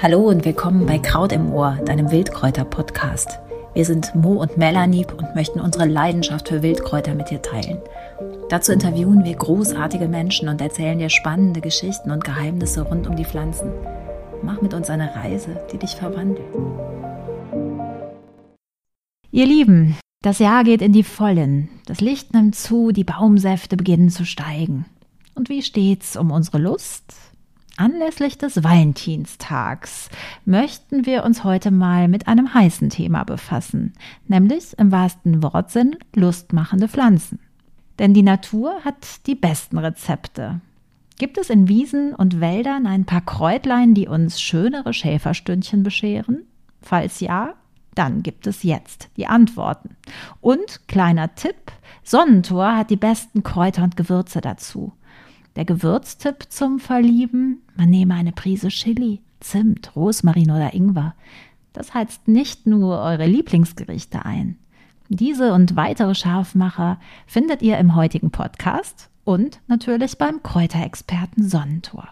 Hallo und willkommen bei Kraut im Ohr, deinem Wildkräuter-Podcast. Wir sind Mo und Melanie und möchten unsere Leidenschaft für Wildkräuter mit dir teilen. Dazu interviewen wir großartige Menschen und erzählen dir spannende Geschichten und Geheimnisse rund um die Pflanzen. Mach mit uns eine Reise, die dich verwandelt. Ihr Lieben, das Jahr geht in die Vollen. Das Licht nimmt zu, die Baumsäfte beginnen zu steigen. Und wie steht's um unsere Lust? Anlässlich des Valentinstags möchten wir uns heute mal mit einem heißen Thema befassen, nämlich im wahrsten Wortsinn lustmachende Pflanzen. Denn die Natur hat die besten Rezepte. Gibt es in Wiesen und Wäldern ein paar Kräutlein, die uns schönere Schäferstündchen bescheren? Falls ja, dann gibt es jetzt die Antworten. Und kleiner Tipp, Sonnentor hat die besten Kräuter und Gewürze dazu. Der Gewürztipp zum Verlieben, man nehme eine Prise Chili, Zimt, Rosmarin oder Ingwer. Das heizt nicht nur eure Lieblingsgerichte ein. Diese und weitere Scharfmacher findet ihr im heutigen Podcast und natürlich beim Kräuterexperten Sonnentor.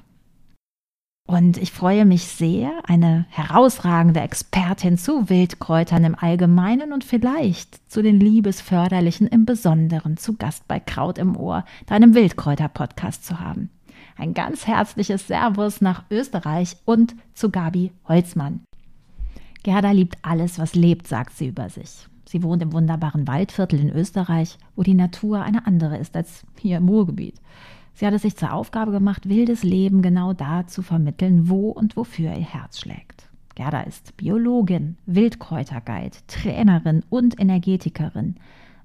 Und ich freue mich sehr, eine herausragende Expertin zu Wildkräutern im Allgemeinen und vielleicht zu den Liebesförderlichen im Besonderen zu Gast bei Kraut im Ohr, deinem Wildkräuter-Podcast zu haben. Ein ganz herzliches Servus nach Österreich und zu Gabi Holzmann. Gerda liebt alles, was lebt, sagt sie über sich. Sie wohnt im wunderbaren Waldviertel in Österreich, wo die Natur eine andere ist als hier im Ruhrgebiet. Sie hat es sich zur Aufgabe gemacht, wildes Leben genau da zu vermitteln, wo und wofür ihr Herz schlägt. Gerda ist Biologin, Wildkräuterguide, Trainerin und Energetikerin.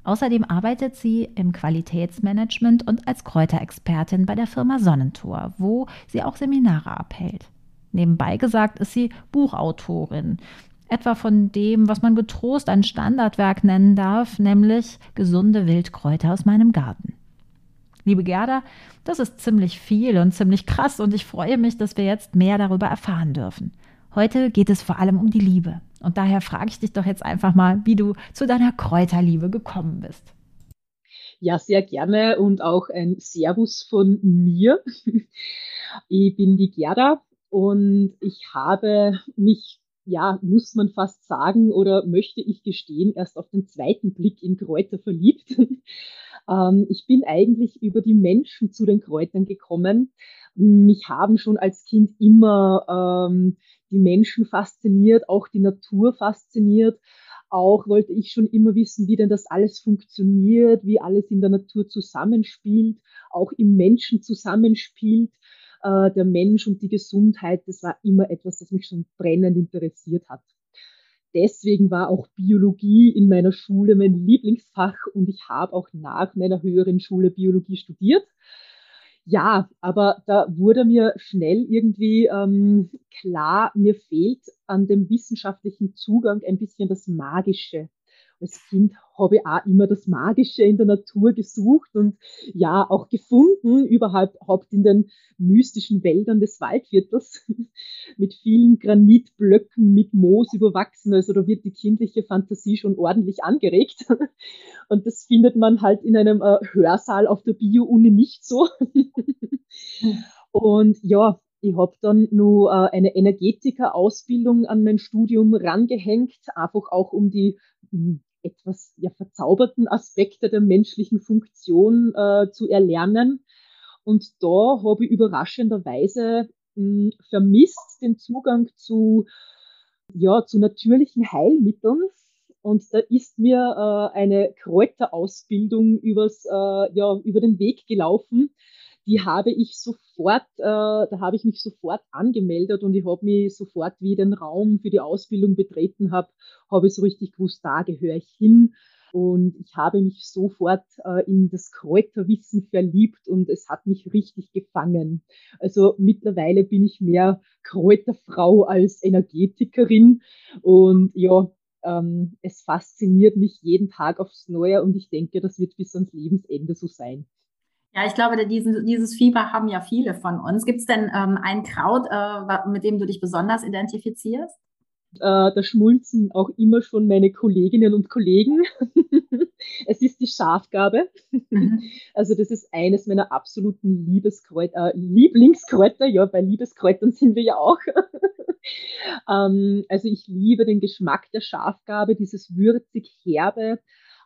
Außerdem arbeitet sie im Qualitätsmanagement und als Kräuterexpertin bei der Firma Sonnentor, wo sie auch Seminare abhält. Nebenbei gesagt ist sie Buchautorin, etwa von dem, was man getrost ein Standardwerk nennen darf, nämlich Gesunde Wildkräuter aus meinem Garten. Liebe Gerda, das ist ziemlich viel und ziemlich krass und ich freue mich, dass wir jetzt mehr darüber erfahren dürfen. Heute geht es vor allem um die Liebe und daher frage ich dich doch jetzt einfach mal, wie du zu deiner Kräuterliebe gekommen bist. Ja, sehr gerne und auch ein Servus von mir. Ich bin die Gerda und ich habe mich, ja, muss man fast sagen oder möchte ich gestehen, erst auf den zweiten Blick in Kräuter verliebt. Ähm, ich bin eigentlich über die Menschen zu den Kräutern gekommen. Mich haben schon als Kind immer ähm, die Menschen fasziniert, auch die Natur fasziniert. Auch wollte ich schon immer wissen, wie denn das alles funktioniert, wie alles in der Natur zusammenspielt, auch im Menschen zusammenspielt. Äh, der Mensch und die Gesundheit, das war immer etwas, das mich schon brennend interessiert hat deswegen war auch Biologie in meiner Schule mein Lieblingsfach und ich habe auch nach meiner höheren Schule Biologie studiert. Ja, aber da wurde mir schnell irgendwie ähm, klar, mir fehlt an dem wissenschaftlichen Zugang ein bisschen das Magische als Kind habe ich auch immer das Magische in der Natur gesucht und ja auch gefunden, überhaupt in den mystischen Wäldern des Waldviertels mit vielen Granitblöcken mit Moos überwachsen. Also da wird die kindliche Fantasie schon ordentlich angeregt. Und das findet man halt in einem äh, Hörsaal auf der Bio-Uni nicht so. Und ja, ich habe dann nur äh, eine Energetiker-Ausbildung an mein Studium rangehängt, einfach auch um die hm, etwas ja, verzauberten Aspekte der menschlichen Funktion äh, zu erlernen. Und da habe ich überraschenderweise mh, hm, vermisst den Zugang zu, ja, zu natürlichen Heilmitteln. Und da ist mir äh, eine Kräuterausbildung übers, äh, ja, über den Weg gelaufen, die habe ich sofort, äh, da habe ich mich sofort angemeldet und ich habe mich sofort, wie ich den Raum für die Ausbildung betreten habe, habe ich so richtig gewusst, da gehöre ich hin. Und ich habe mich sofort äh, in das Kräuterwissen verliebt und es hat mich richtig gefangen. Also mittlerweile bin ich mehr Kräuterfrau als Energetikerin und ja, ähm, es fasziniert mich jeden Tag aufs Neue und ich denke, das wird bis ans Lebensende so sein. Ja, ich glaube, diesen, dieses Fieber haben ja viele von uns. Gibt es denn ähm, ein Kraut, äh, mit dem du dich besonders identifizierst? Äh, da schmulzen auch immer schon meine Kolleginnen und Kollegen. es ist die Schafgabe. Mhm. Also das ist eines meiner absoluten Liebeskräuter, äh, Lieblingskräuter. Ja, bei Liebeskräutern sind wir ja auch. ähm, also ich liebe den Geschmack der Schafgabe, dieses würzig herbe,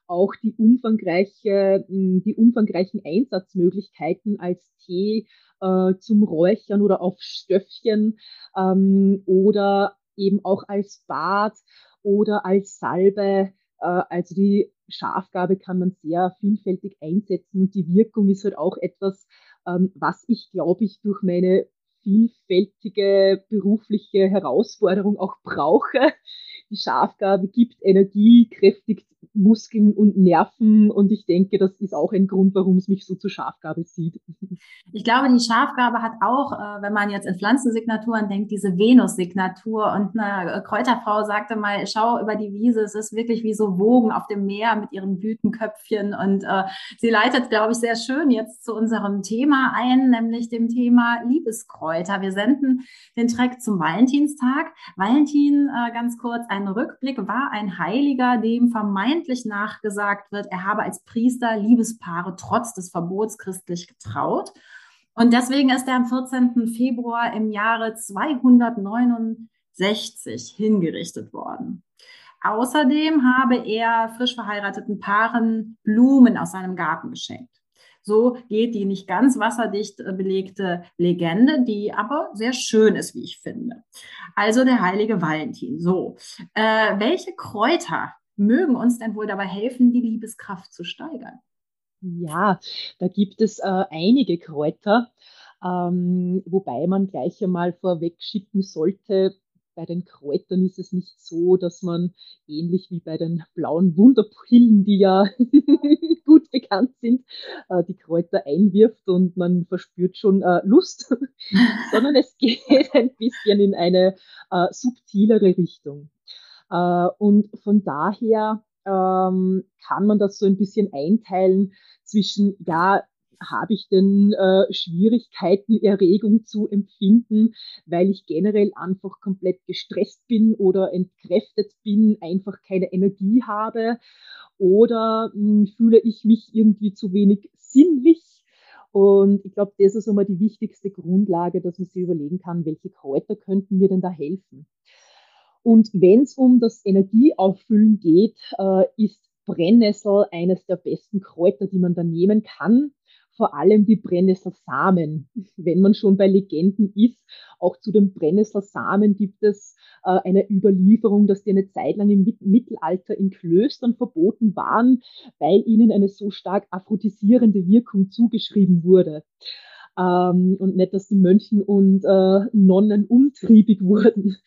auch die umfangreiche, hm, die umfangreichen Einsatzmöglichkeiten als Tee äh, zum Räuchern oder auf Stöffchen ähm, oder eben auch als Bad oder als Salbe. Äh, also die Schafgabe kann man sehr vielfältig einsetzen und die Wirkung ist halt auch etwas, ähm, was ich, glaube ich, durch meine vielfältige berufliche Herausforderung auch brauche. Die Schafgabe gibt Energie, kräftigt Muskeln und Nerven. Und ich denke, das ist auch ein Grund, warum es mich so zur Schafgabe sieht. Ich glaube, die Schafgabe hat auch, äh, wenn man jetzt in Pflanzensignaturen denkt, diese Venus-Signatur. Und eine Kräuterfrau sagte mal, schau über die Wiese, es ist wirklich wie so Wogen auf dem Meer mit ihren Blütenköpfchen. Und äh, sie leitet, glaube ich, sehr schön jetzt zu unserem Thema ein, nämlich dem Thema Liebeskräuter. Wir senden den Track zum Valentinstag. Valentin, äh, ganz kurz, ein Rückblick, war ein Heiliger, dem vermeintlich nachgesagt wird, er habe als Priester Liebespaare trotz des Verbots christlich getraut. Und deswegen ist er am 14. Februar im Jahre 269 hingerichtet worden. Außerdem habe er frisch verheirateten Paaren Blumen aus seinem Garten geschenkt. So geht die nicht ganz wasserdicht belegte Legende, die aber sehr schön ist, wie ich finde. Also der heilige Valentin. So, äh, welche Kräuter mögen uns denn wohl dabei helfen, die Liebeskraft zu steigern? Ja, da gibt es äh, einige Kräuter, ähm, wobei man gleich einmal vorweg schicken sollte, bei den Kräutern ist es nicht so, dass man ähnlich wie bei den blauen Wunderpillen, die ja gut bekannt sind, äh, die Kräuter einwirft und man verspürt schon äh, Lust, sondern es geht ein bisschen in eine äh, subtilere Richtung. Und von daher ähm, kann man das so ein bisschen einteilen zwischen, ja, habe ich denn äh, Schwierigkeiten, Erregung zu empfinden, weil ich generell einfach komplett gestresst bin oder entkräftet bin, einfach keine Energie habe? Oder mh, hm, fühle ich mich irgendwie zu wenig sinnlich? Und ich glaube, das ist einmal die wichtigste Grundlage, dass man sich überlegen kann, welche Kräuter könnten mir denn da helfen. Und wenn es um das Energieauffüllen geht, äh, ist Brennnessel eines der besten Kräuter, die man da nehmen kann. Vor allem die Brennnesselsamen. Wenn man schon bei Legenden ist, auch zu den Brennnesselsamen gibt es äh, eine Überlieferung, dass die eine Zeit lang im Mittelalter in Klöstern verboten waren, weil ihnen eine so stark aphrodisierende Wirkung zugeschrieben wurde ähm, und nicht, dass die Mönchen und äh, Nonnen umtriebig wurden.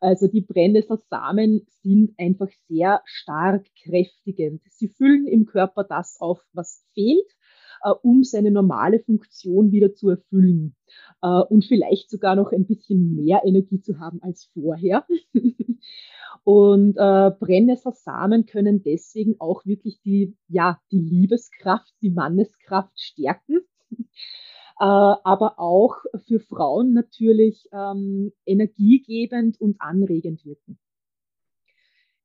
Also die Brennnesselsamen sind einfach sehr stark kräftigend. Sie füllen im Körper das auf, was fehlt, äh, um seine normale Funktion wieder zu erfüllen äh, und vielleicht sogar noch ein bisschen mehr Energie zu haben als vorher. Und äh, Brennnesselsamen können deswegen auch wirklich die, ja, die Liebeskraft, die Manneskraft stärken. Äh, aber auch für Frauen natürlich ähm, energiegebend und anregend wirken.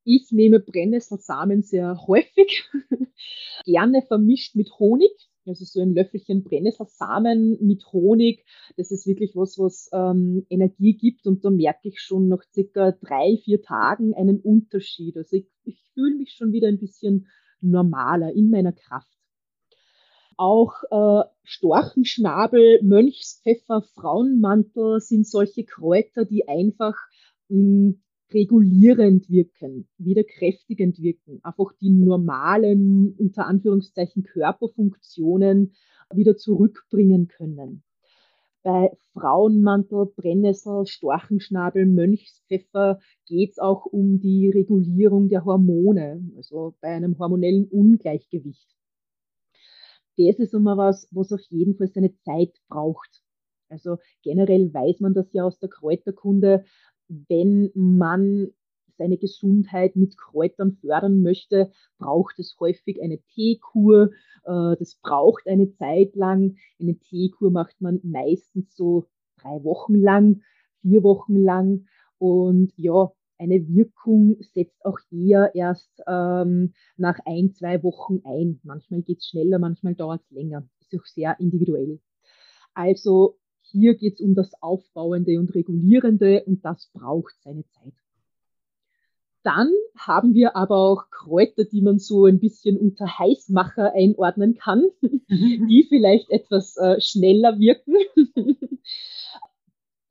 Ich nehme Brennnesselsamen sehr häufig, gerne vermischt mit Honig. Also so ein Löffelchen Brennnesselsamen mit Honig, das ist wirklich was, was ähm, Energie gibt. Und da merke ich schon nach circa drei, vier Tagen einen Unterschied. Also ich, ich fühle mich schon wieder ein bisschen normaler in meiner Kraft. Auch äh, Storchenschnabel, Mönchspfeffer, Frauenmantel sind solche Kräuter, die einfach mh, hm, regulierend wirken, wieder kräftigend wirken, einfach die normalen, unter Anführungszeichen, Körperfunktionen wieder zurückbringen können. Bei Frauenmantel, Brennnessel, Storchenschnabel, Mönchspfeffer geht es auch um die Regulierung der Hormone, also bei einem hormonellen Ungleichgewicht das ist immer was, was auf jeden Fall seine Zeit braucht. Also generell weiß man das ja aus der Kräuterkunde, wenn man seine Gesundheit mit Kräutern fördern möchte, braucht es häufig eine Teekur. Äh, das braucht eine Zeit lang. Eine Teekur macht man meistens so drei Wochen lang, vier Wochen lang. Und ja, eine Wirkung setzt auch eher erst ähm, nach ein, zwei Wochen ein. Manchmal geht es schneller, manchmal dauert es länger. Ist auch sehr individuell. Also hier geht es um das Aufbauende und Regulierende und das braucht seine Zeit. Dann haben wir aber auch Kräuter, die man so ein bisschen unter Heißmacher einordnen kann, mhm. die vielleicht etwas äh, schneller wirken.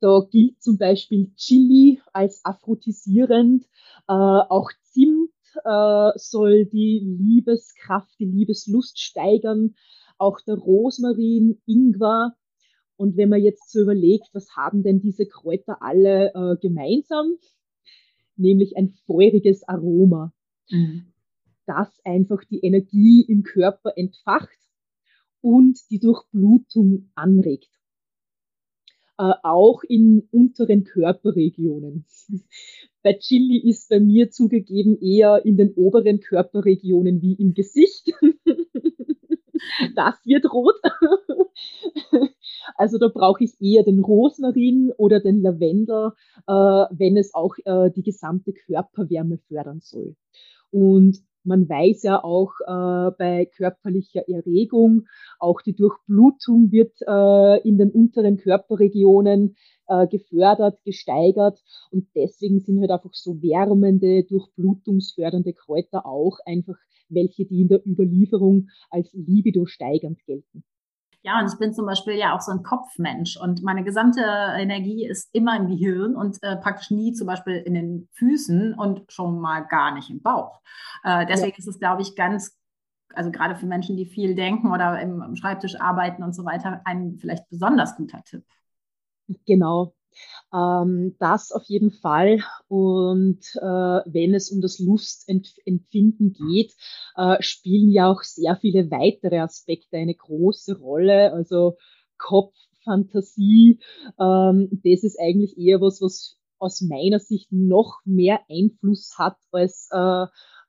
da gilt zum Beispiel Chili als aphrodisierend. Äh, auch Zimt äh, soll die Liebeskraft, die Liebeslust steigern. Auch der Rosmarin, Ingwer. Und wenn man jetzt so überlegt, was haben denn diese Kräuter alle äh, gemeinsam? nämlich ein feuriges Aroma, mhm. das einfach die Energie im Körper entfacht und die Durchblutung anregt. Äh, auch in unteren Körperregionen. Bei Chili ist bei mir zugegeben eher in den oberen Körperregionen wie im Gesicht. das wird rot. Also da brauche ich eher den Rosmarin oder den Lavendel, äh, wenn es auch äh, die gesamte Körperwärme fördern soll. Und man weiß ja auch äh, bei körperlicher Erregung, auch die Durchblutung wird äh, in den unteren Körperregionen äh, gefördert, gesteigert. Und deswegen sind halt einfach so wärmende, durchblutungsfördernde Kräuter auch einfach welche, die in der Überlieferung als libido steigernd gelten. Ja, und ich bin zum Beispiel ja auch so ein Kopfmensch und meine gesamte Energie ist immer im Gehirn und äh, praktisch nie zum Beispiel in den Füßen und schon mal gar nicht im Bauch. Äh, deswegen ja. ist es, glaube ich, ganz also gerade für Menschen, die viel denken oder im, im Schreibtisch arbeiten und so weiter, ein vielleicht besonders guter Tipp. Genau, ähm, das auf jeden Fall. Und äh, wenn es um das Lustempfinden geht, äh, spielen ja auch sehr viele weitere Aspekte eine große Rolle. Also Kopf, Fantasie, ähm, das ist eigentlich eher was, was aus meiner Sicht noch mehr Einfluss hat als äh,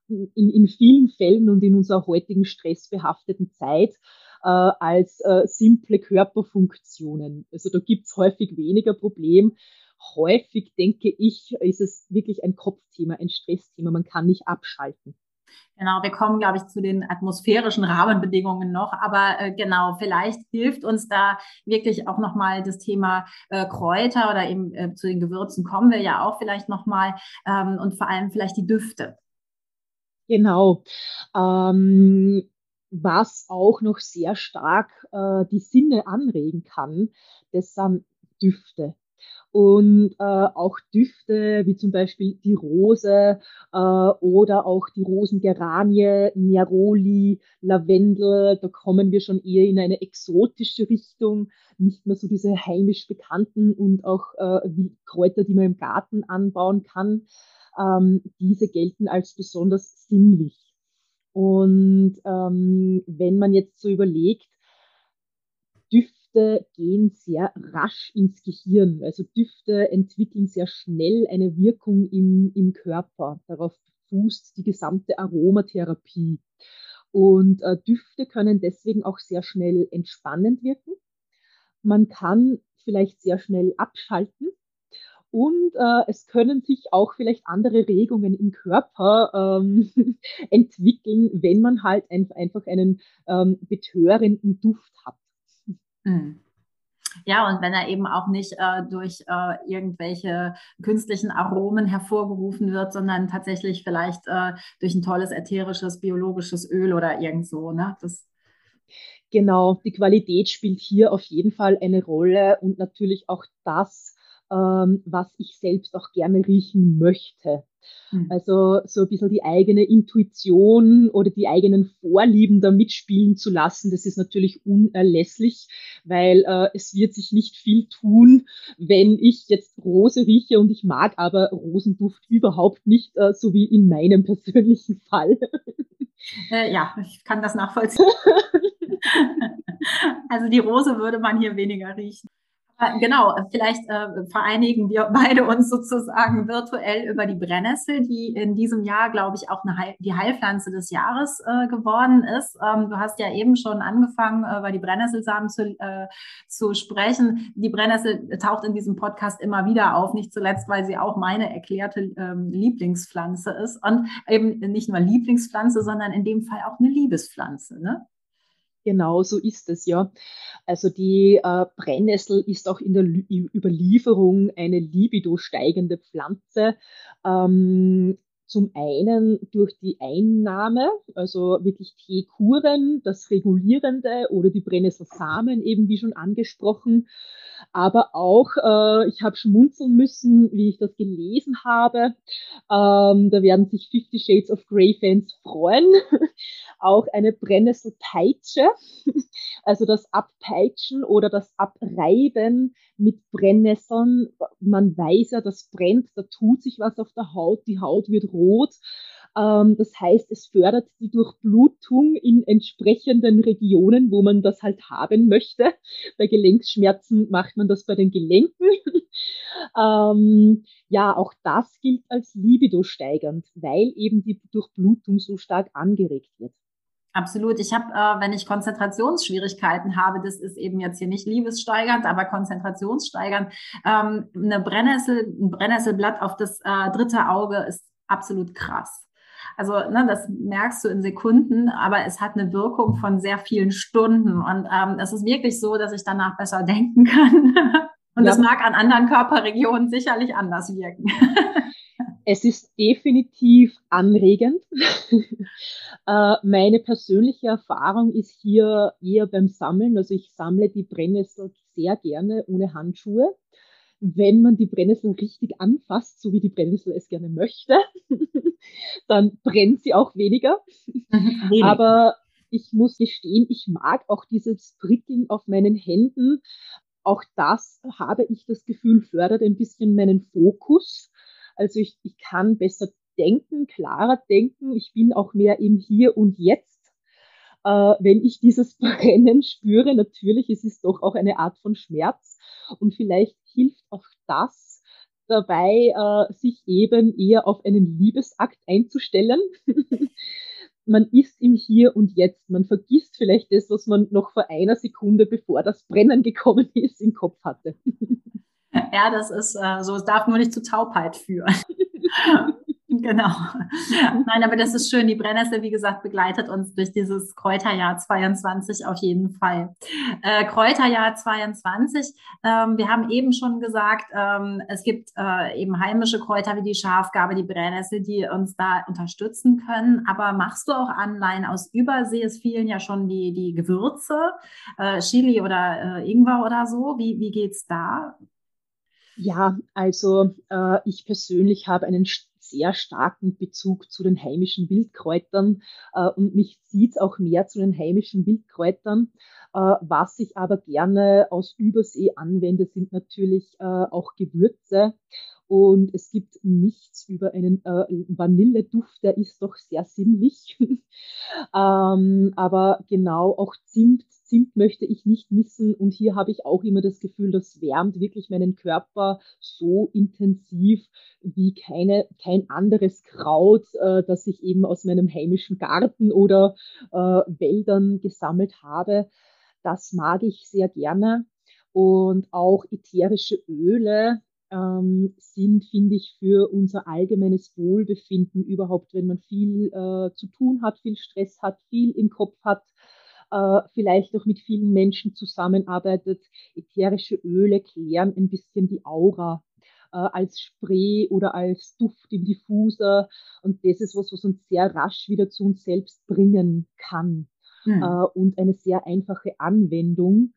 in, in vielen Fällen und in unserer heutigen stressbehafteten Zeit äh, als äh, simple Körperfunktionen. Also da gibt's häufig weniger Problem. Häufig denke ich, ist es wirklich ein Kopfthema, ein Stressthema. Man kann nicht abschalten. Genau, wir kommen, glaube ich, zu den atmosphärischen Rahmenbedingungen noch. Aber äh, genau, vielleicht hilft uns da wirklich auch nochmal das Thema äh, Kräuter oder eben äh, zu den Gewürzen kommen wir ja auch vielleicht nochmal ähm, und vor allem vielleicht die Düfte. Genau. Ähm, was auch noch sehr stark äh, die Sinne anregen kann, das sind Düfte. Und äh, auch Düfte wie zum Beispiel die Rose äh, oder auch die Rosengeranie, Neroli, Lavendel, da kommen wir schon eher in eine exotische Richtung, nicht mehr so diese heimisch bekannten und auch äh, wie Kräuter, die man im Garten anbauen kann. Ähm, diese gelten als besonders sinnlich. Und ähm, wenn man jetzt so überlegt, Düfte gehen sehr rasch ins Gehirn. Also Düfte entwickeln sehr schnell eine Wirkung im, im Körper. Darauf fußt die gesamte Aromatherapie. Und äh, Düfte können deswegen auch sehr schnell entspannend wirken. Man kann vielleicht sehr schnell abschalten und äh, es können sich auch vielleicht andere Regungen im Körper ähm, entwickeln, wenn man halt ein, einfach einen ähm, betörenden Duft hat. Mhm. Ja, und wenn er eben auch nicht äh, durch äh, irgendwelche künstlichen Aromen hervorgerufen wird, sondern tatsächlich vielleicht äh, durch ein tolles ätherisches, biologisches Öl oder irgend so. Ne? Das genau, die Qualität spielt hier auf jeden Fall eine Rolle und natürlich auch das, ähm, was ich selbst auch gerne riechen möchte. Mhm. Also so ein bisschen die eigene Intuition oder die eigenen Vorlieben da mitspielen zu lassen, das ist natürlich unerlässlich, weil äh, es wird sich nicht viel tun, wenn ich jetzt Rose rieche und ich mag aber Rosenduft überhaupt nicht, äh, so wie in meinem persönlichen Fall. Äh, ja, ich kann das nachvollziehen. also die Rose würde man hier weniger riechen genau, vielleicht äh, vereinigen wir beide uns sozusagen virtuell über die Brennnessel, die in diesem Jahr, glaube ich, auch eine Heil die Heilpflanze des Jahres äh, geworden ist. Ähm, du hast ja eben schon angefangen, äh, über die Brennnesselsamen zu, äh, zu sprechen. Die Brennnessel taucht in diesem Podcast immer wieder auf, nicht zuletzt, weil sie auch meine erklärte ähm, Lieblingspflanze ist und eben nicht nur Lieblingspflanze, sondern in dem Fall auch eine Liebespflanze. Ne? Genau so ist es ja. Also die äh, Brennnessel ist auch in der Lü Überlieferung eine libido steigende Pflanze. Ähm, zum einen durch die Einnahme, also wirklich Teekuren, das Regulierende oder die Brennnesselsamen, eben wie schon angesprochen. Aber auch, äh, ich habe schmunzeln müssen, wie ich das gelesen habe. Ähm, da werden sich Fifty Shades of Grey Fans freuen. auch eine Brennnesselpeitsche, also das Abpeitschen oder das Abreiben mit Brennnesseln. Man weiß ja, das brennt, da tut sich was auf der Haut, die Haut wird rot. Ähm, das heißt, es fördert die Durchblutung in entsprechenden Regionen, wo man das halt haben möchte. Bei Gelenkschmerzen macht man das bei den Gelenken. ähm, ja, auch das gilt als libido steigernd, weil eben die Durchblutung so stark angeregt wird. Absolut. Ich habe, äh, wenn ich Konzentrationsschwierigkeiten habe, das ist eben jetzt hier nicht liebessteigernd, aber konzentrationssteigernd, ähm, eine Brennnessel, ein Brennnesselblatt auf das äh, dritte Auge ist absolut krass. Also ne, das merkst du in Sekunden, aber es hat eine Wirkung von sehr vielen Stunden. Und ähm, es ist wirklich so, dass ich danach besser denken kann. Und ja. das mag an anderen Körperregionen sicherlich anders wirken. Es ist definitiv anregend. Äh, meine persönliche Erfahrung ist hier eher beim Sammeln. Also ich sammle die Brennnessel sehr gerne ohne Handschuhe. Wenn man die Brennnessel richtig anfasst, so wie die Brennnessel es gerne möchte, dann brennt sie auch weniger. Mhm, Aber ich muss gestehen, ich mag auch dieses Prickeln auf meinen Händen. Auch das habe ich das Gefühl, fördert ein bisschen meinen Fokus. Also ich, ich kann besser denken, klarer denken. Ich bin auch mehr im Hier und Jetzt. Äh, wenn ich dieses Brennen spüre, natürlich, es ist doch auch eine Art von Schmerz. Und vielleicht hilft auch das dabei, äh, sich eben eher auf einen Liebesakt einzustellen. man ist im Hier und Jetzt. Man vergisst vielleicht das, was man noch vor einer Sekunde, bevor das Brennen gekommen ist, im Kopf hatte. Ja, das ist äh, so, es darf nur nicht zu Taubheit führen. Genau. Nein, aber das ist schön. Die Brennnessel, wie gesagt, begleitet uns durch dieses Kräuterjahr 22 auf jeden Fall. Äh, Kräuterjahr 22. Ähm, wir haben eben schon gesagt, ähm, es gibt äh, eben heimische Kräuter wie die Schafgabe, die Brennnessel, die uns da unterstützen können. Aber machst du auch Anleihen aus Übersee? Es fielen ja schon die, die Gewürze, äh, Chili oder äh, Ingwer oder so. Wie, wie geht's da? Ja, also äh, ich persönlich habe einen sehr starken Bezug zu den heimischen Wildkräutern äh, und mich zieht auch mehr zu den heimischen Wildkräutern. Äh, was ich aber gerne aus Übersee anwende, sind natürlich äh, auch Gewürze. Und es gibt nichts über einen äh, Vanilleduft, der ist doch sehr sinnlich. ähm, aber genau auch Zimt Zimt möchte ich nicht missen. Und hier habe ich auch immer das Gefühl, das wärmt wirklich meinen Körper so intensiv wie keine, kein anderes Kraut, äh, das ich eben aus meinem heimischen Garten oder äh, Wäldern gesammelt habe. Das mag ich sehr gerne. Und auch ätherische Öle ähm, sind, finde ich, für unser allgemeines Wohlbefinden überhaupt, wenn man viel äh, zu tun hat, viel Stress hat, viel im Kopf hat, äh, vielleicht auch mit vielen Menschen zusammenarbeitet. Ätherische Öle klären ein bisschen die Aura äh, als Spray oder als Duft im Diffuser. Und das ist was, was uns sehr rasch wieder zu uns selbst bringen kann. Hm. Äh, und eine sehr einfache Anwendung.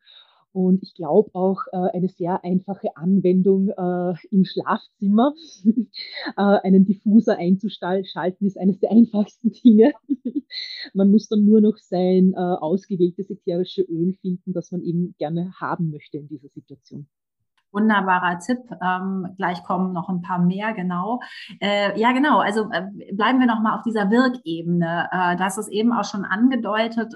Und ich glaube auch äh, eine sehr einfache Anwendung äh, im Schlafzimmer. äh, einen Diffuser einzuschalten ist eines der einfachsten Dinge. man muss dann nur noch sein äh, ausgewähltes ätherische Öl finden, das man eben gerne haben möchte in dieser Situation. Wunderbarer Tipp. Ähm, gleich kommen noch ein paar mehr, genau. Äh, ja, genau. Also äh, bleiben wir noch mal auf dieser Wirkebene. Äh, das ist eben auch schon angedeutet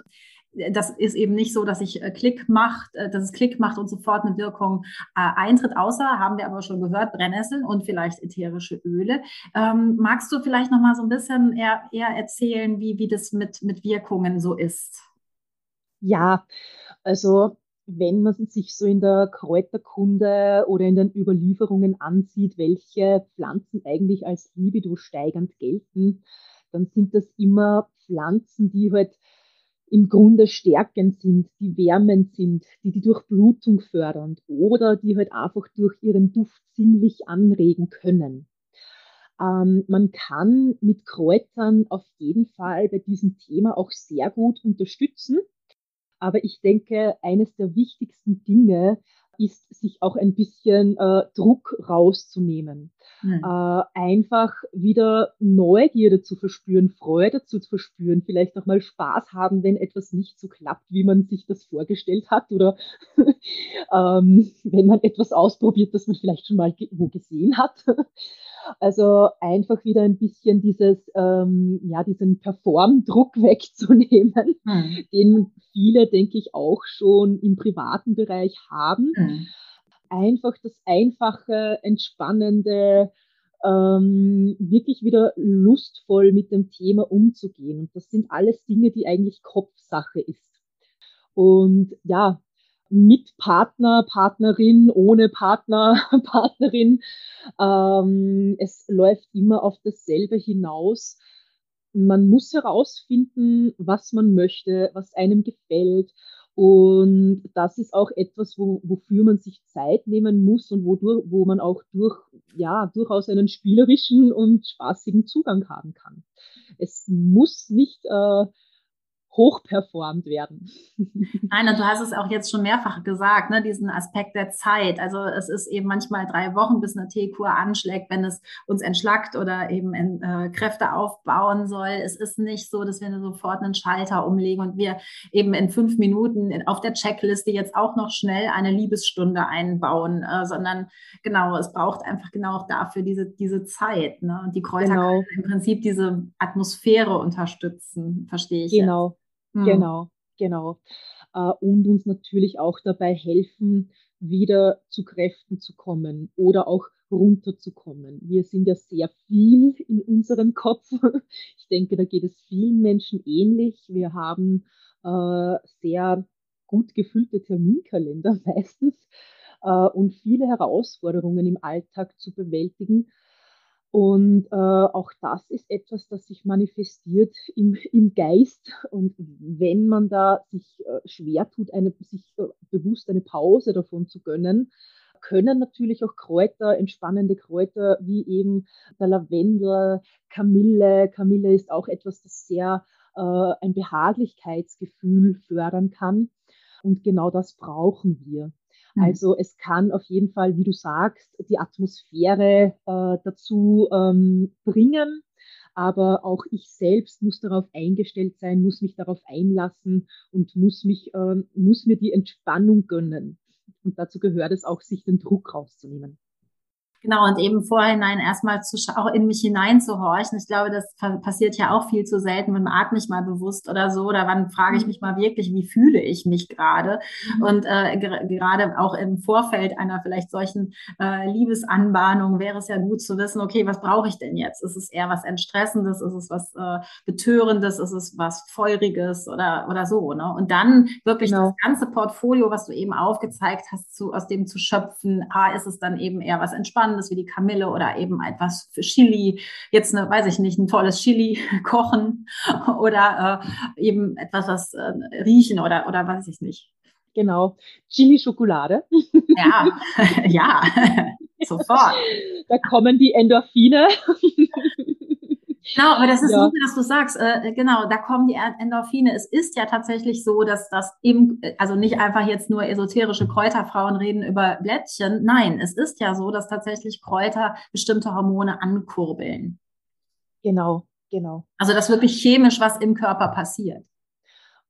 das ist eben nicht so, dass ich äh, Klick macht, äh, dass es Klick macht und sofort eine Wirkung äh, eintritt, außer haben wir aber schon gehört, Brennnesseln und vielleicht ätherische Öle. Ähm, magst du vielleicht noch mal so ein bisschen eher, eher erzählen, wie, wie das mit, mit Wirkungen so ist? Ja, also wenn man sich so in der Kräuterkunde oder in den Überlieferungen ansieht, welche Pflanzen eigentlich als libido steigernd gelten, dann sind das immer Pflanzen, die halt im Grunde stärkend sind, die wärmend sind, die die Durchblutung fördern oder die halt einfach durch ihren Duft sinnlich anregen können. Ähm, man kann mit Kräutern auf jeden Fall bei diesem Thema auch sehr gut unterstützen. Aber ich denke, eines der wichtigsten Dinge ist, sich auch ein bisschen äh, Druck rauszunehmen. Mhm. Äh, einfach wieder Neugierde zu verspüren, Freude zu verspüren, vielleicht auch mal Spaß haben, wenn etwas nicht so klappt, wie man sich das vorgestellt hat oder ähm, wenn man etwas ausprobiert, das man vielleicht schon mal wo gesehen hat. Also einfach wieder ein bisschen dieses, ähm, ja, diesen Performdruck wegzunehmen, mhm. den viele, denke ich, auch schon im privaten Bereich haben. Mhm. Einfach das einfache, entspannende, ähm, wirklich wieder lustvoll mit dem Thema umzugehen. Und das sind alles Dinge, die eigentlich Kopfsache ist. Und ja, mit Partner, Partnerin, ohne Partner, Partnerin. Ähm, es läuft immer auf dasselbe hinaus. Man muss herausfinden, was man möchte, was einem gefällt. Und das ist auch etwas, wo, wofür man sich Zeit nehmen muss und wodurch, wo man auch durch, ja, durchaus einen spielerischen und spaßigen Zugang haben kann. Es muss nicht äh, hochperformt werden. Nein, und du hast es auch jetzt schon mehrfach gesagt, ne, diesen Aspekt der Zeit. Also es ist eben manchmal drei Wochen, bis eine Teekur anschlägt, wenn es uns entschlackt oder eben in, äh, Kräfte aufbauen soll. Es ist nicht so, dass wir sofort einen Schalter umlegen und wir eben in fünf Minuten auf der Checkliste jetzt auch noch schnell eine Liebesstunde einbauen, äh, sondern genau, es braucht einfach genau auch dafür diese, diese Zeit. Ne? Und die Kräuter genau. können im Prinzip diese Atmosphäre unterstützen, verstehe ich. Genau. Jetzt. Mhm. Genau, genau. Äh, und uns natürlich auch dabei helfen, wieder zu Kräften zu kommen oder auch runterzukommen. Wir sind ja sehr viel in unserem Kopf. Ich denke, da geht es vielen Menschen ähnlich. Wir haben äh, sehr gut gefüllte Terminkalender meistens äh, und viele Herausforderungen im Alltag zu bewältigen. Und äh, auch das ist etwas, das sich manifestiert im, im Geist. Und wenn man da sich äh, schwer tut, eine, sich äh, bewusst eine Pause davon zu gönnen, können natürlich auch Kräuter, entspannende Kräuter wie eben der Lavendel, Kamille. Kamille ist auch etwas, das sehr äh, ein Behaglichkeitsgefühl fördern kann. Und genau das brauchen wir. Mhm. Also es kann auf jeden Fall, wie du sagst, die Atmosphäre äh, dazu ähm, bringen. Aber auch ich selbst muss darauf eingestellt sein, muss mich darauf einlassen und muss mich, äh, muss mir die Entspannung gönnen. Und dazu gehört es auch, sich den Druck rauszunehmen. Genau, und eben vorhinein erstmal zu auch in mich hineinzuhorchen. Ich glaube, das passiert ja auch viel zu selten. Wann atme ich mal bewusst oder so? Oder wann frage ich mhm. mich mal wirklich, wie fühle ich mich gerade? Mhm. Und äh, gerade auch im Vorfeld einer vielleicht solchen äh, Liebesanbahnung wäre es ja gut zu wissen, okay, was brauche ich denn jetzt? Ist es eher was Entstressendes? Ist es was äh, Betörendes? Ist es was Feuriges oder, oder so? Ne? Und dann wirklich genau. das ganze Portfolio, was du eben aufgezeigt hast, zu, aus dem zu schöpfen. Ah, ist es dann eben eher was Entspannendes? Spannendes wie die Kamille oder eben etwas für Chili, jetzt eine, weiß ich nicht, ein tolles Chili kochen oder äh, eben etwas, was äh, riechen oder, oder weiß ich nicht. Genau. Chili-Schokolade. Ja, ja, sofort. Da kommen die Endorphine. Genau, aber das ist ja. super, dass du sagst, äh, genau, da kommen die Endorphine. Es ist ja tatsächlich so, dass das eben, also nicht einfach jetzt nur esoterische Kräuterfrauen reden über Blättchen. Nein, es ist ja so, dass tatsächlich Kräuter bestimmte Hormone ankurbeln. Genau, genau. Also dass wirklich chemisch was im Körper passiert.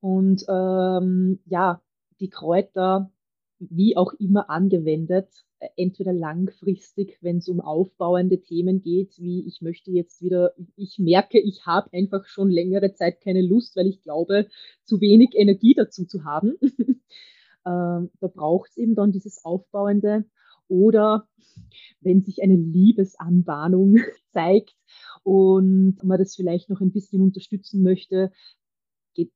Und ähm, ja, die Kräuter wie auch immer angewendet, äh, entweder langfristig, wenn es um aufbauende Themen geht, wie ich möchte jetzt wieder, ich merke, ich habe einfach schon längere Zeit keine Lust, weil ich glaube, zu wenig Energie dazu zu haben. ähm, da braucht es eben dann dieses Aufbauende. Oder wenn sich eine Liebesanbahnung zeigt und man das vielleicht noch ein bisschen unterstützen möchte,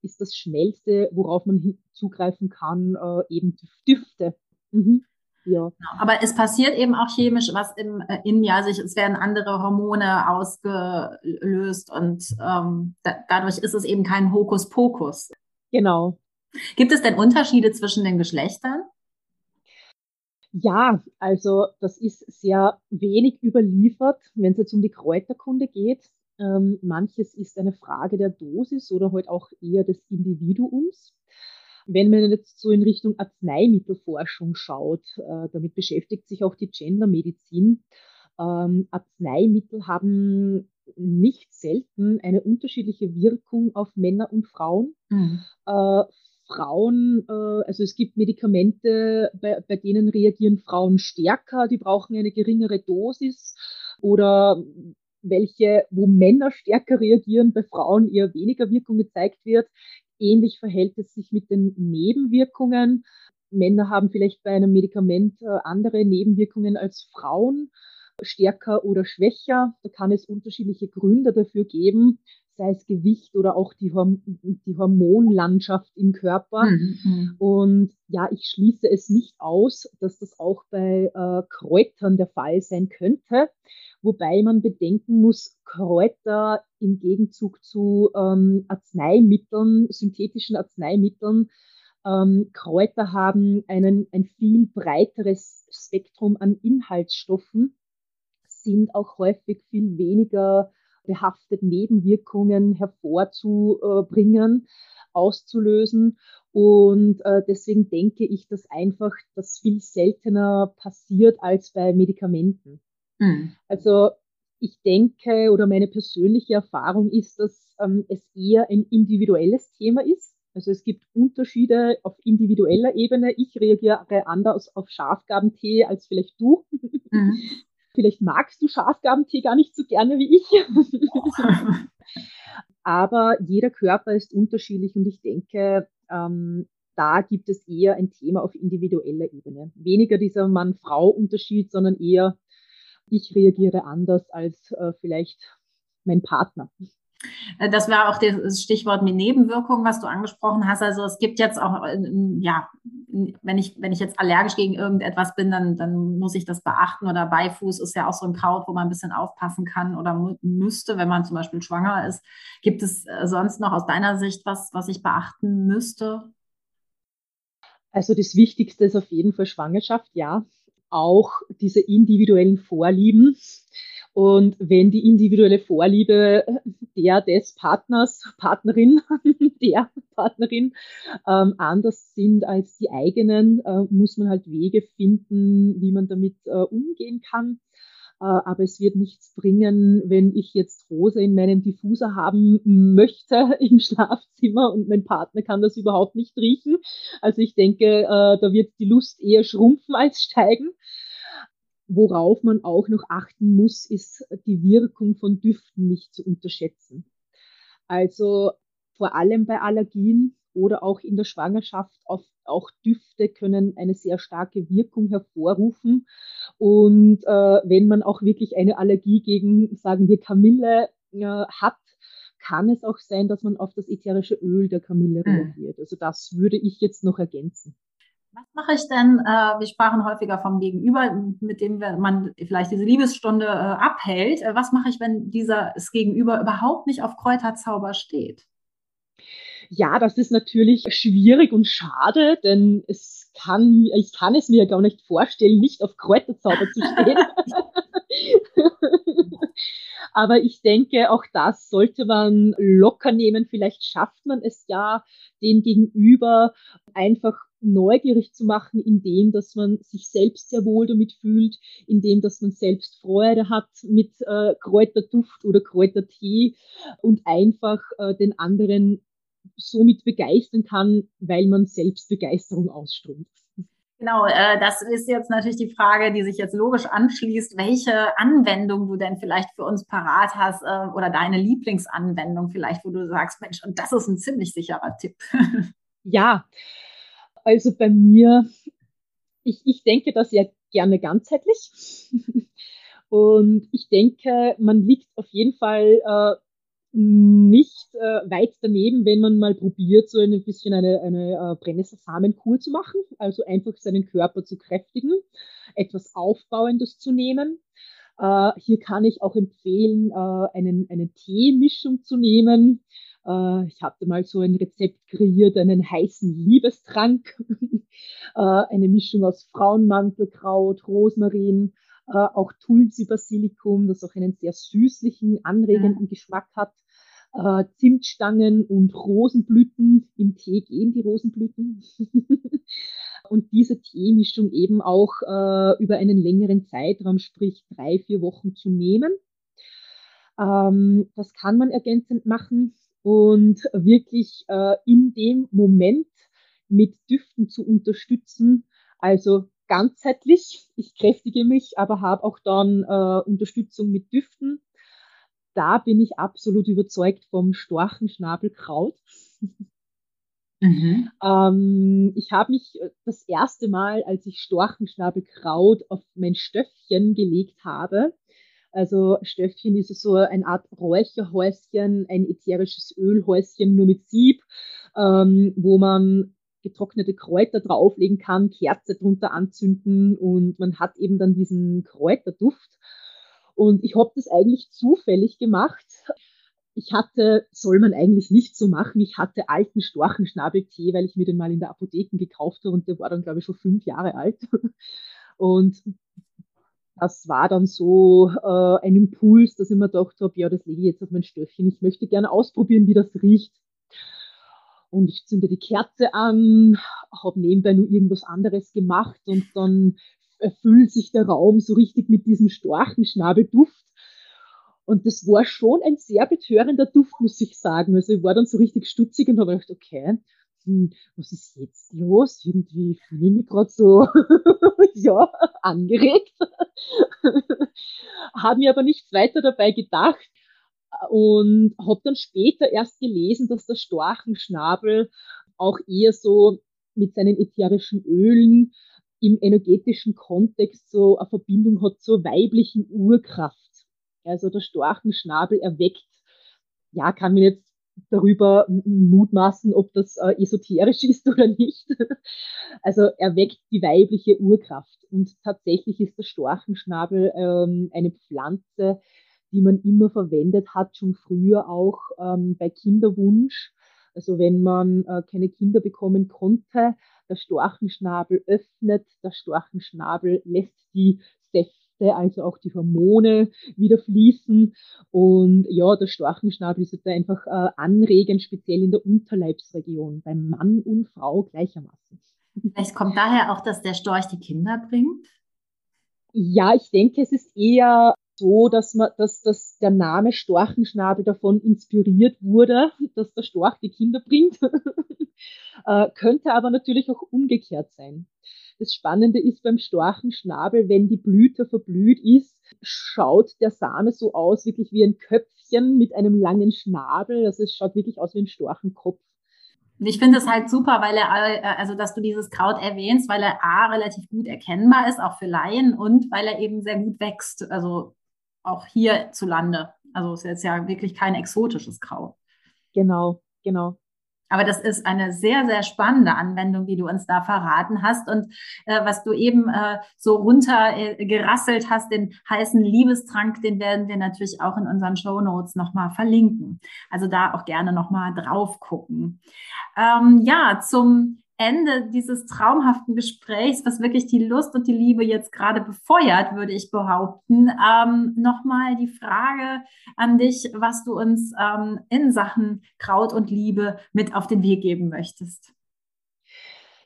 ist das Schnellste, worauf man zugreifen kann, äh, eben Düfte. Mhm. Ja. Genau. Aber es passiert eben auch chemisch was im, äh, in mir. Also ich, es werden andere Hormone ausgelöst und ähm, da, dadurch ist es eben kein Hokuspokus. Genau. Gibt es denn Unterschiede zwischen den Geschlechtern? Ja, also das ist sehr wenig überliefert, wenn es jetzt um die Kräuterkunde geht. Ähm, manches ist eine Frage der Dosis oder halt auch eher des Individuums. Wenn man jetzt so in Richtung Arzneimittelforschung schaut, äh, damit beschäftigt sich auch die Gendermedizin. Ähm, Arzneimittel haben nicht selten eine unterschiedliche Wirkung auf Männer und Frauen. Mhm. Äh, Frauen, äh, also es gibt Medikamente, bei, bei denen reagieren Frauen stärker, die brauchen eine geringere Dosis oder welche, wo Männer stärker reagieren, bei Frauen eher weniger Wirkung gezeigt wird. Ähnlich verhält es sich mit den Nebenwirkungen. Männer haben vielleicht bei einem Medikament äh, andere Nebenwirkungen als Frauen, stärker oder schwächer. Da kann es unterschiedliche Gründe dafür geben, sei es Gewicht oder auch die, Horm die Hormonlandschaft im Körper. Mhm, mhm. Und ja, ich schließe es nicht aus, dass das auch bei äh, Kräutern der Fall sein könnte. Wobei man bedenken muss, Kräuter im Gegenzug zu ähm, Arzneimitteln, synthetischen Arzneimitteln, ähm, Kräuter haben einen, ein viel breiteres Spektrum an Inhaltsstoffen, sind auch häufig viel weniger behaftet Nebenwirkungen hervorzubringen, auszulösen. Und äh, deswegen denke ich, dass einfach das viel seltener passiert als bei Medikamenten. Mhm. Also ich denke oder meine persönliche Erfahrung ist, dass ähm, es eher ein individuelles Thema ist. Also es gibt Unterschiede auf individueller Ebene. Ich reagiere anders auf Schafgabentee als vielleicht du. Mhm. vielleicht magst du Schafgabentee gar nicht so gerne wie ich. Aber jeder Körper ist unterschiedlich und ich denke, ähm, da gibt es eher ein Thema auf individueller Ebene. Weniger dieser Mann-Frau-Unterschied, sondern eher ich reagiere anders als äh, vielleicht mein Partner. Äh, das war auch das Stichwort mit Nebenwirkungen, was du angesprochen hast. Also es gibt jetzt auch, äh, ja, wenn ich, wenn ich jetzt allergisch gegen irgendetwas bin, dann, dann muss ich das beachten. Oder Beifuß ist ja auch so ein Kraut, wo man ein bisschen aufpassen kann oder müsste, wenn man zum Beispiel schwanger ist. Gibt es äh, sonst noch aus deiner Sicht was, was ich beachten müsste? Also das Wichtigste ist auf jeden Fall Schwangerschaft, ja auch diese individuellen Vorlieben. Und wenn die individuelle Vorliebe der des Partners, Partnerin, der Partnerin ähm, anders sind als die eigenen, äh, muss man halt Wege finden, wie man damit äh, umgehen kann. Äh, aber es wird nichts bringen, wenn ich jetzt Rose in meinem Diffuser haben möchte im Schlafzimmer und mein Partner kann das überhaupt nicht riechen. Also ich denke, äh, da wird die Lust eher schrumpfen als steigen. Worauf man auch noch achten muss, ist die Wirkung von Düften nicht zu unterschätzen. Also vor allem bei Allergien oder auch in der Schwangerschaft. Auch, auch Düfte können eine sehr starke Wirkung hervorrufen. Und äh, wenn man auch wirklich eine Allergie gegen, sagen wir, Kamille äh, hat, kann es auch sein, dass man auf das ätherische Öl der Kamille mhm. reagiert. Also das würde ich jetzt noch ergänzen. Was mache ich denn? Äh, wir sprachen häufiger vom Gegenüber, mit dem man vielleicht diese Liebesstunde äh, abhält. Äh, was mache ich, wenn dieser das Gegenüber überhaupt nicht auf Kräuterzauber steht? Ja, das ist natürlich schwierig und schade, denn es kann, ich kann es mir gar nicht vorstellen, nicht auf Kräuterzauber zu stehen. Aber ich denke, auch das sollte man locker nehmen. Vielleicht schafft man es ja, dem Gegenüber einfach neugierig zu machen, indem dass man sich selbst sehr wohl damit fühlt, indem dass man selbst Freude hat mit äh, Kräuterduft oder Kräutertee und einfach äh, den anderen somit begeistern kann, weil man selbst Begeisterung ausströmt. Genau, äh, das ist jetzt natürlich die Frage, die sich jetzt logisch anschließt, welche Anwendung du denn vielleicht für uns parat hast äh, oder deine Lieblingsanwendung vielleicht, wo du sagst, Mensch, und das ist ein ziemlich sicherer Tipp. ja, also bei mir, ich, ich denke das ja gerne ganzheitlich. Und ich denke, man liegt auf jeden Fall äh, nicht äh, weit daneben, wenn man mal probiert, so ein bisschen eine, eine äh, Brennesselsamenkur zu machen, also einfach seinen Körper zu kräftigen, etwas Aufbauendes zu nehmen. Äh, hier kann ich auch empfehlen, äh, einen, eine Teemischung zu nehmen. Äh, ich hatte mal so ein Rezept kreiert, einen heißen Liebestrank, äh, eine Mischung aus Frauenmantelkraut, Rosmarin, äh, auch Tulsi-Basilikum, das auch einen sehr süßlichen, anregenden ja. Geschmack hat äh, Zimtstangen und Rosenblüten. Im Tee gehen die Rosenblüten. und diese Teemischung eben auch äh, über einen längeren Zeitraum, sprich drei, vier Wochen zu nehmen. Ähm, das kann man ergänzend machen und wirklich äh, in dem Moment mit Düften zu unterstützen. Also ganzheitlich. Ich kräftige mich, aber habe auch dann äh, Unterstützung mit Düften da bin ich absolut überzeugt vom Storchenschnabelkraut. Mhm. ähm, ich habe mich äh, das erste Mal, als ich Storchenschnabelkraut auf mein Stöffchen gelegt habe, also Stöffchen ist so eine Art Räucherhäuschen, ein ätherisches Ölhäuschen nur mit Sieb, ähm, wo man getrocknete Kräuter drauflegen kann, Kerze drunter anzünden und man hat eben dann diesen Kräuterduft. Und ich habe das eigentlich zufällig gemacht. Ich hatte, soll man eigentlich nicht so machen, ich hatte alten Storchenschnabeltee, weil ich mir den mal in der Apotheke gekauft habe und der war dann, glaube ich, schon fünf Jahre alt. Und das war dann so äh, ein Impuls, dass ich mir gedacht habe, ja, das lege ich jetzt auf mein Stöffchen. Ich möchte gerne ausprobieren, wie das riecht. Und ich zünde die Kerze an, habe nebenbei nur irgendwas anderes gemacht und dann erfüllt sich der Raum so richtig mit diesem Storchenschnabelduft. Und das war schon ein sehr betörender Duft, muss ich sagen. Also ich war dann so richtig stutzig und habe gedacht, okay, hm, was ist jetzt los? Irgendwie fühle ich mich gerade so, ja, angeregt. habe mir aber nichts weiter dabei gedacht und habe dann später erst gelesen, dass der Storchenschnabel auch eher so mit seinen ätherischen Ölen im energetischen Kontext so eine Verbindung hat zur weiblichen Urkraft. Also der Storchenschnabel erweckt, ja, kann man jetzt darüber mutmaßen, ob das äh, esoterisch ist oder nicht. Also erweckt die weibliche Urkraft. Und tatsächlich ist der Storchenschnabel ähm, eine Pflanze, die man immer verwendet hat, schon früher auch ähm, bei Kinderwunsch. Also wenn man äh, keine Kinder bekommen konnte, der Storchenschnabel öffnet, der Storchenschnabel lässt die Säfte, also auch die Hormone wieder fließen. Und ja, der Storchenschnabel ist halt einfach äh, anregend, speziell in der Unterleibsregion, beim Mann und Frau gleichermaßen. Vielleicht kommt daher auch, dass der Storch die Kinder bringt? Ja, ich denke, es ist eher so, dass man, dass, dass der Name Storchenschnabel davon inspiriert wurde, dass der Storch die Kinder bringt. äh, könnte aber natürlich auch umgekehrt sein. Das Spannende ist beim Storchenschnabel, wenn die Blüte verblüht ist, schaut der Same so aus, wirklich wie ein Köpfchen mit einem langen Schnabel. Also es schaut wirklich aus wie ein Storchenkopf. Ich finde es halt super, weil er, äh, also dass du dieses Kraut erwähnst, weil er A relativ gut erkennbar ist, auch für Laien, und weil er eben sehr gut wächst. Also auch hierzulande. Also es ist jetzt ja wirklich kein exotisches Kraut. Genau, genau. Aber das ist eine sehr, sehr spannende Anwendung, die du uns da verraten hast. Und äh, was du eben äh, so runtergerasselt äh, hast, den heißen Liebestrank, den werden wir natürlich auch in unseren Show Notes nochmal verlinken. Also da auch gerne nochmal drauf gucken. Ähm, ja, zum Ende dieses traumhaften Gesprächs, was wirklich die Lust und die Liebe jetzt gerade befeuert, würde ich behaupten, ähm, nochmal die Frage an dich, was du uns ähm, in Sachen Kraut und Liebe mit auf den Weg geben möchtest.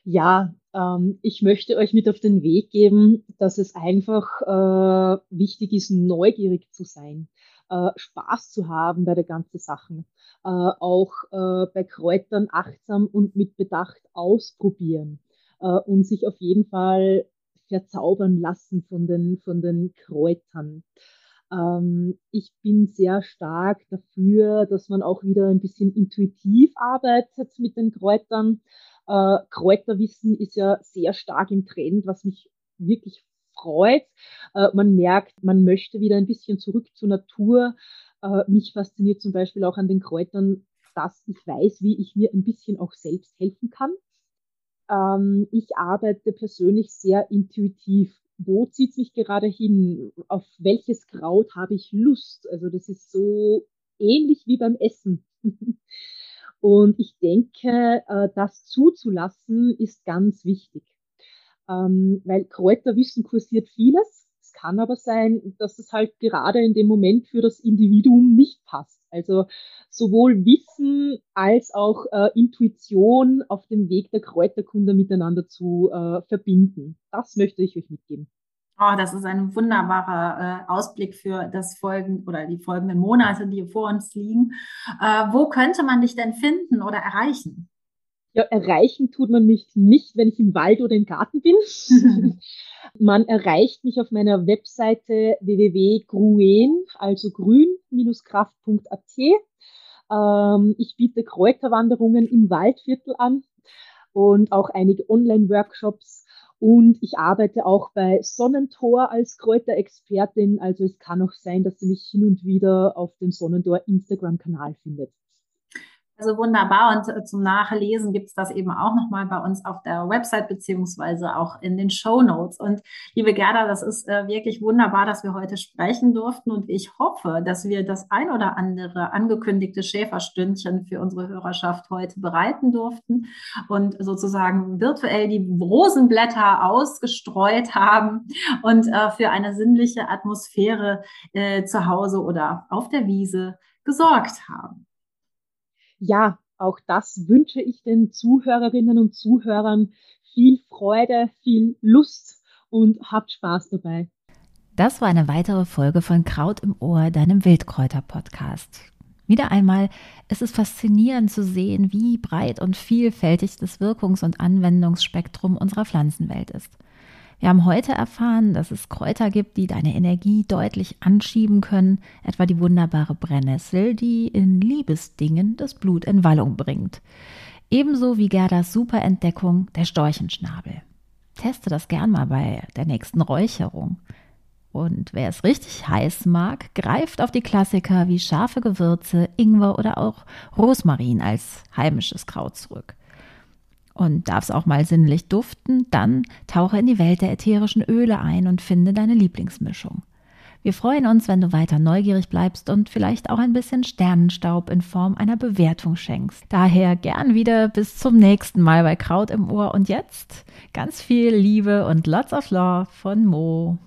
Ja, ähm, ich möchte euch mit auf den Weg geben, dass es einfach äh, wichtig ist, neugierig zu sein, äh, Spaß zu haben bei der ganzen Sachen äh, auch äh, bei Kräutern achtsam und mit Bedacht ausprobieren. äh, und sich auf jeden Fall verzaubern lassen von den, von den Kräutern. Ähm, ich bin sehr stark dafür, dass man auch wieder ein bisschen intuitiv arbeitet mit den Kräutern. Äh, Kräuterwissen ist ja sehr stark im Trend, was mich wirklich freut. Äh, man merkt, man möchte wieder ein bisschen zurück zur Natur. Äh, mich fasziniert zum Beispiel auch an den Kräutern, dass ich weiß, wie ich mir ein bisschen auch selbst helfen kann. Ähm, ich arbeite persönlich sehr intuitiv. Wo zieht es mich gerade hin? Auf welches Kraut habe ich Lust? Also das ist so ähnlich wie beim Essen. Und ich denke, äh, das zuzulassen ist ganz wichtig. Ähm, weil Kräuterwissen kursiert vieles. Es kann aber sein, dass es halt gerade in dem Moment für das Individuum nicht passt. Also sowohl Wissen als auch äh, Intuition auf dem Weg der Kräuterkunde miteinander zu äh, verbinden. Das möchte ich euch mitgeben. Oh, das ist ein wunderbarer äh, Ausblick für das Folgen oder die folgenden Monate, die vor uns liegen. Äh, wo könnte man dich denn finden oder erreichen? Ja, erreichen tut man mich nicht, wenn ich im Wald oder im Garten bin. man erreicht mich auf meiner Webseite www.gruen, also grün-kraft.at. Ähm, ich biete Kräuterwanderungen im Waldviertel an und auch einige Online-Workshops. Und ich arbeite auch bei Sonnentor als Kräuterexpertin. Also es kann auch sein, dass ihr mich hin und wieder auf dem Sonnentor Instagram-Kanal findet. Also wunderbar. Und äh, zum Nachlesen gibt es das eben auch nochmal bei uns auf der Website beziehungsweise auch in den Show Notes. Und liebe Gerda, das ist äh, wirklich wunderbar, dass wir heute sprechen durften. Und ich hoffe, dass wir das ein oder andere angekündigte Schäferstündchen für unsere Hörerschaft heute bereiten durften und sozusagen virtuell die Rosenblätter ausgestreut haben und äh, für eine sinnliche Atmosphäre äh, zu Hause oder auf der Wiese gesorgt haben ja, auch das wünsche ich den Zuhörerinnen und Zuhörern. Viel Freude, viel Lust und habt Spaß dabei. Das war eine weitere Folge von Kraut im Ohr, deinem Wildkräuter-Podcast. Wieder einmal ist es faszinierend zu sehen, wie breit und vielfältig das Wirkungs- und Anwendungsspektrum unserer Pflanzenwelt ist. Wir haben heute erfahren, dass es Kräuter gibt, die deine Energie deutlich anschieben können, etwa die wunderbare Brennnessel, die in Liebesdingen das Blut in Wallung bringt. Ebenso wie Gerdas Superentdeckung, der Storchenschnabel. Teste das gern mal bei der nächsten Räucherung. Und wer es richtig heiß mag, greift auf die Klassiker wie scharfe Gewürze, Ingwer oder auch Rosmarin als heimisches Kraut zurück und darf es auch mal sinnlich duften, dann tauche in die Welt der ätherischen Öle ein und finde deine Lieblingsmischung. Wir freuen uns, wenn du weiter neugierig bleibst und vielleicht auch ein bisschen Sternenstaub in Form einer Bewertung schenkst. Daher gern wieder bis zum nächsten Mal bei Kraut im Ohr und jetzt ganz viel Liebe und lots of love von Mo.